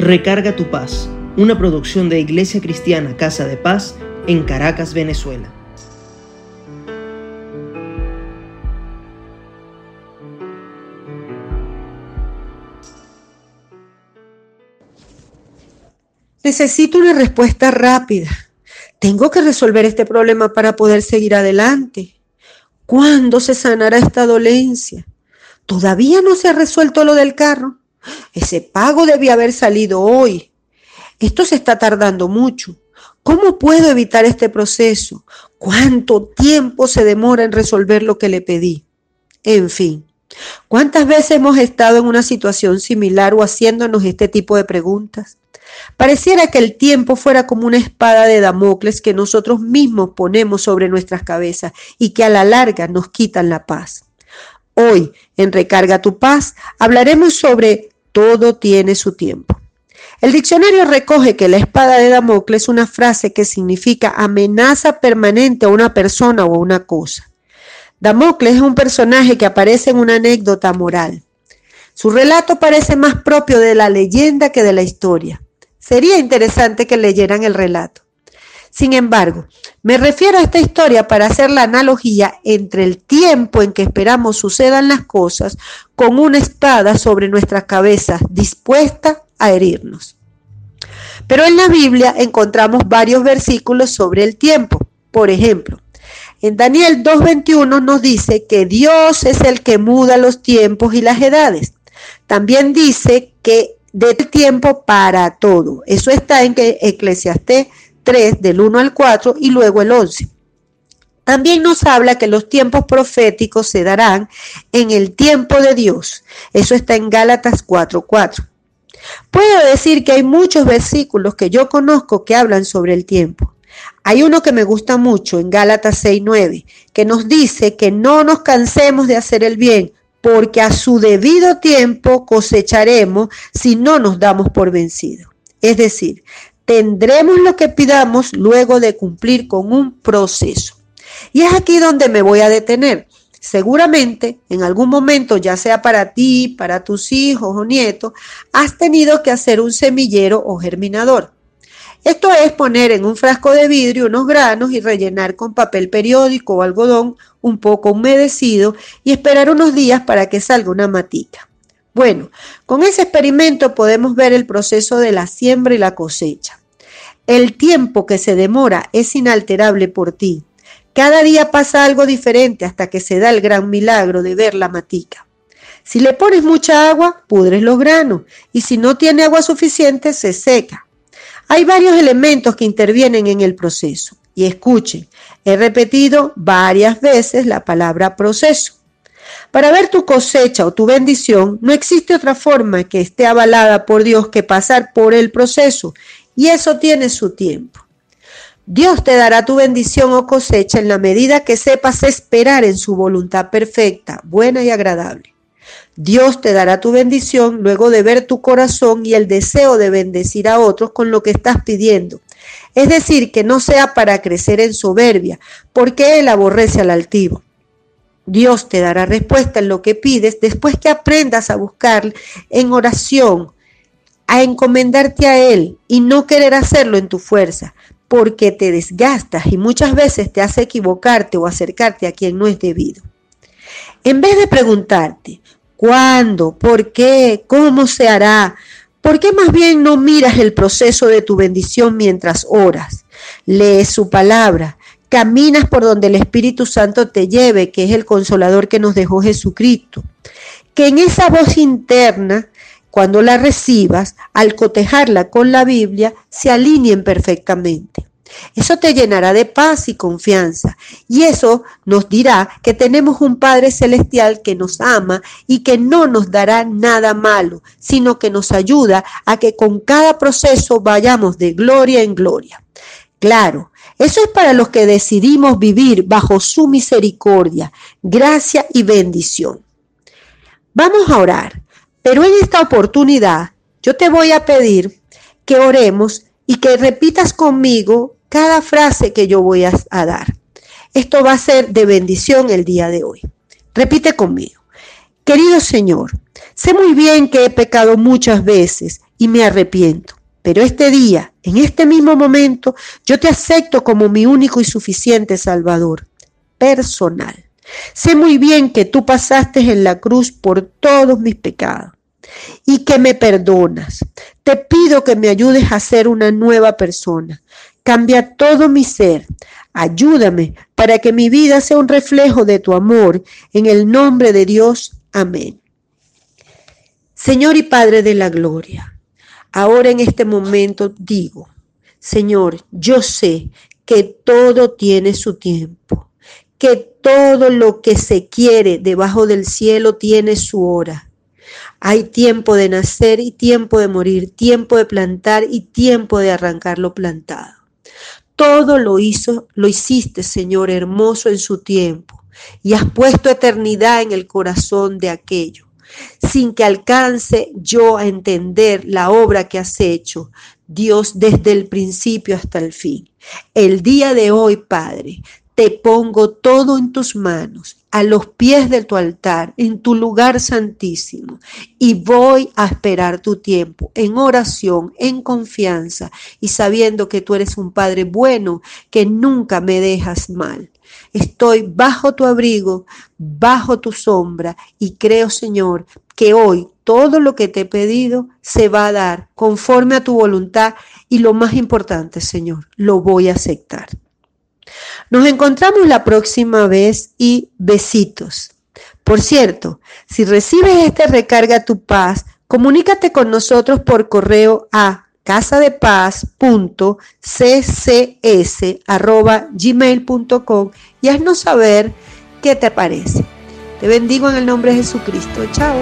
Recarga tu paz, una producción de Iglesia Cristiana Casa de Paz en Caracas, Venezuela. Necesito una respuesta rápida. Tengo que resolver este problema para poder seguir adelante. ¿Cuándo se sanará esta dolencia? Todavía no se ha resuelto lo del carro. Ese pago debía haber salido hoy. Esto se está tardando mucho. ¿Cómo puedo evitar este proceso? ¿Cuánto tiempo se demora en resolver lo que le pedí? En fin, ¿cuántas veces hemos estado en una situación similar o haciéndonos este tipo de preguntas? Pareciera que el tiempo fuera como una espada de Damocles que nosotros mismos ponemos sobre nuestras cabezas y que a la larga nos quitan la paz. Hoy, en Recarga tu paz, hablaremos sobre todo tiene su tiempo. El diccionario recoge que la espada de Damocles es una frase que significa amenaza permanente a una persona o a una cosa. Damocles es un personaje que aparece en una anécdota moral. Su relato parece más propio de la leyenda que de la historia. Sería interesante que leyeran el relato. Sin embargo, me refiero a esta historia para hacer la analogía entre el tiempo en que esperamos sucedan las cosas con una espada sobre nuestras cabezas dispuesta a herirnos. Pero en la Biblia encontramos varios versículos sobre el tiempo. Por ejemplo, en Daniel 2.21 nos dice que Dios es el que muda los tiempos y las edades. También dice que del tiempo para todo. Eso está en Eclesiastés 3 del 1 al 4 y luego el 11. También nos habla que los tiempos proféticos se darán en el tiempo de Dios. Eso está en Gálatas 4:4. Puedo decir que hay muchos versículos que yo conozco que hablan sobre el tiempo. Hay uno que me gusta mucho en Gálatas 6:9, que nos dice que no nos cansemos de hacer el bien, porque a su debido tiempo cosecharemos si no nos damos por vencidos. Es decir, tendremos lo que pidamos luego de cumplir con un proceso. Y es aquí donde me voy a detener. Seguramente en algún momento, ya sea para ti, para tus hijos o nietos, has tenido que hacer un semillero o germinador. Esto es poner en un frasco de vidrio unos granos y rellenar con papel periódico o algodón un poco humedecido y esperar unos días para que salga una matica. Bueno, con ese experimento podemos ver el proceso de la siembra y la cosecha. El tiempo que se demora es inalterable por ti. Cada día pasa algo diferente hasta que se da el gran milagro de ver la matica. Si le pones mucha agua, pudres los granos y si no tiene agua suficiente, se seca. Hay varios elementos que intervienen en el proceso. Y escuchen, he repetido varias veces la palabra proceso. Para ver tu cosecha o tu bendición, no existe otra forma que esté avalada por Dios que pasar por el proceso, y eso tiene su tiempo. Dios te dará tu bendición o cosecha en la medida que sepas esperar en su voluntad perfecta, buena y agradable. Dios te dará tu bendición luego de ver tu corazón y el deseo de bendecir a otros con lo que estás pidiendo. Es decir, que no sea para crecer en soberbia, porque Él aborrece al altivo. Dios te dará respuesta en lo que pides después que aprendas a buscar en oración, a encomendarte a Él y no querer hacerlo en tu fuerza, porque te desgastas y muchas veces te hace equivocarte o acercarte a quien no es debido. En vez de preguntarte, ¿Cuándo? ¿Por qué? ¿Cómo se hará? ¿Por qué más bien no miras el proceso de tu bendición mientras oras? Lees su palabra, caminas por donde el Espíritu Santo te lleve, que es el consolador que nos dejó Jesucristo. Que en esa voz interna, cuando la recibas, al cotejarla con la Biblia, se alineen perfectamente. Eso te llenará de paz y confianza. Y eso nos dirá que tenemos un Padre Celestial que nos ama y que no nos dará nada malo, sino que nos ayuda a que con cada proceso vayamos de gloria en gloria. Claro, eso es para los que decidimos vivir bajo su misericordia, gracia y bendición. Vamos a orar, pero en esta oportunidad yo te voy a pedir que oremos y que repitas conmigo cada frase que yo voy a, dar. Esto va a ser de bendición el día de hoy. Repite conmigo. Querido Señor, sé muy bien que he pecado muchas veces y me arrepiento. Pero este día, en este mismo momento, yo te acepto como mi único y suficiente Salvador personal. Sé muy bien que tú pasaste en la cruz por todos mis pecados y que me perdonas. Te pido que me ayudes a ser una nueva persona. Cambia todo mi ser. Ayúdame para que mi vida sea un reflejo de tu amor. En el nombre de Dios. Amén. Señor y Padre de la Gloria, ahora en este momento digo, Señor, yo sé que todo tiene su tiempo, que todo lo que se quiere debajo del cielo tiene su hora. Hay tiempo de nacer y tiempo de morir, tiempo de plantar y tiempo de arrancar lo plantado. Todo lo hizo, lo hiciste, Señor, hermoso en su tiempo, y has puesto eternidad en el corazón de aquello, sin que alcance yo a entender la obra que has hecho, Dios, desde el principio hasta el fin. El día de hoy, Padre, te pongo todo en tus manos, a los pies de tu altar, en tu lugar santísimo, y voy a esperar tu tiempo en oración, en confianza y sabiendo que tú eres un Padre bueno, que nunca me dejas mal. Estoy bajo tu abrigo, bajo tu sombra, y creo, Señor, que hoy todo lo que te he pedido se va a dar conforme a tu voluntad y lo más importante, Señor, lo voy a aceptar. Nos encontramos la próxima vez y besitos. Por cierto, si recibes este recarga tu paz, comunícate con nosotros por correo a casadepaz.ccs.gmail.com y haznos saber qué te parece. Te bendigo en el nombre de Jesucristo. Chao.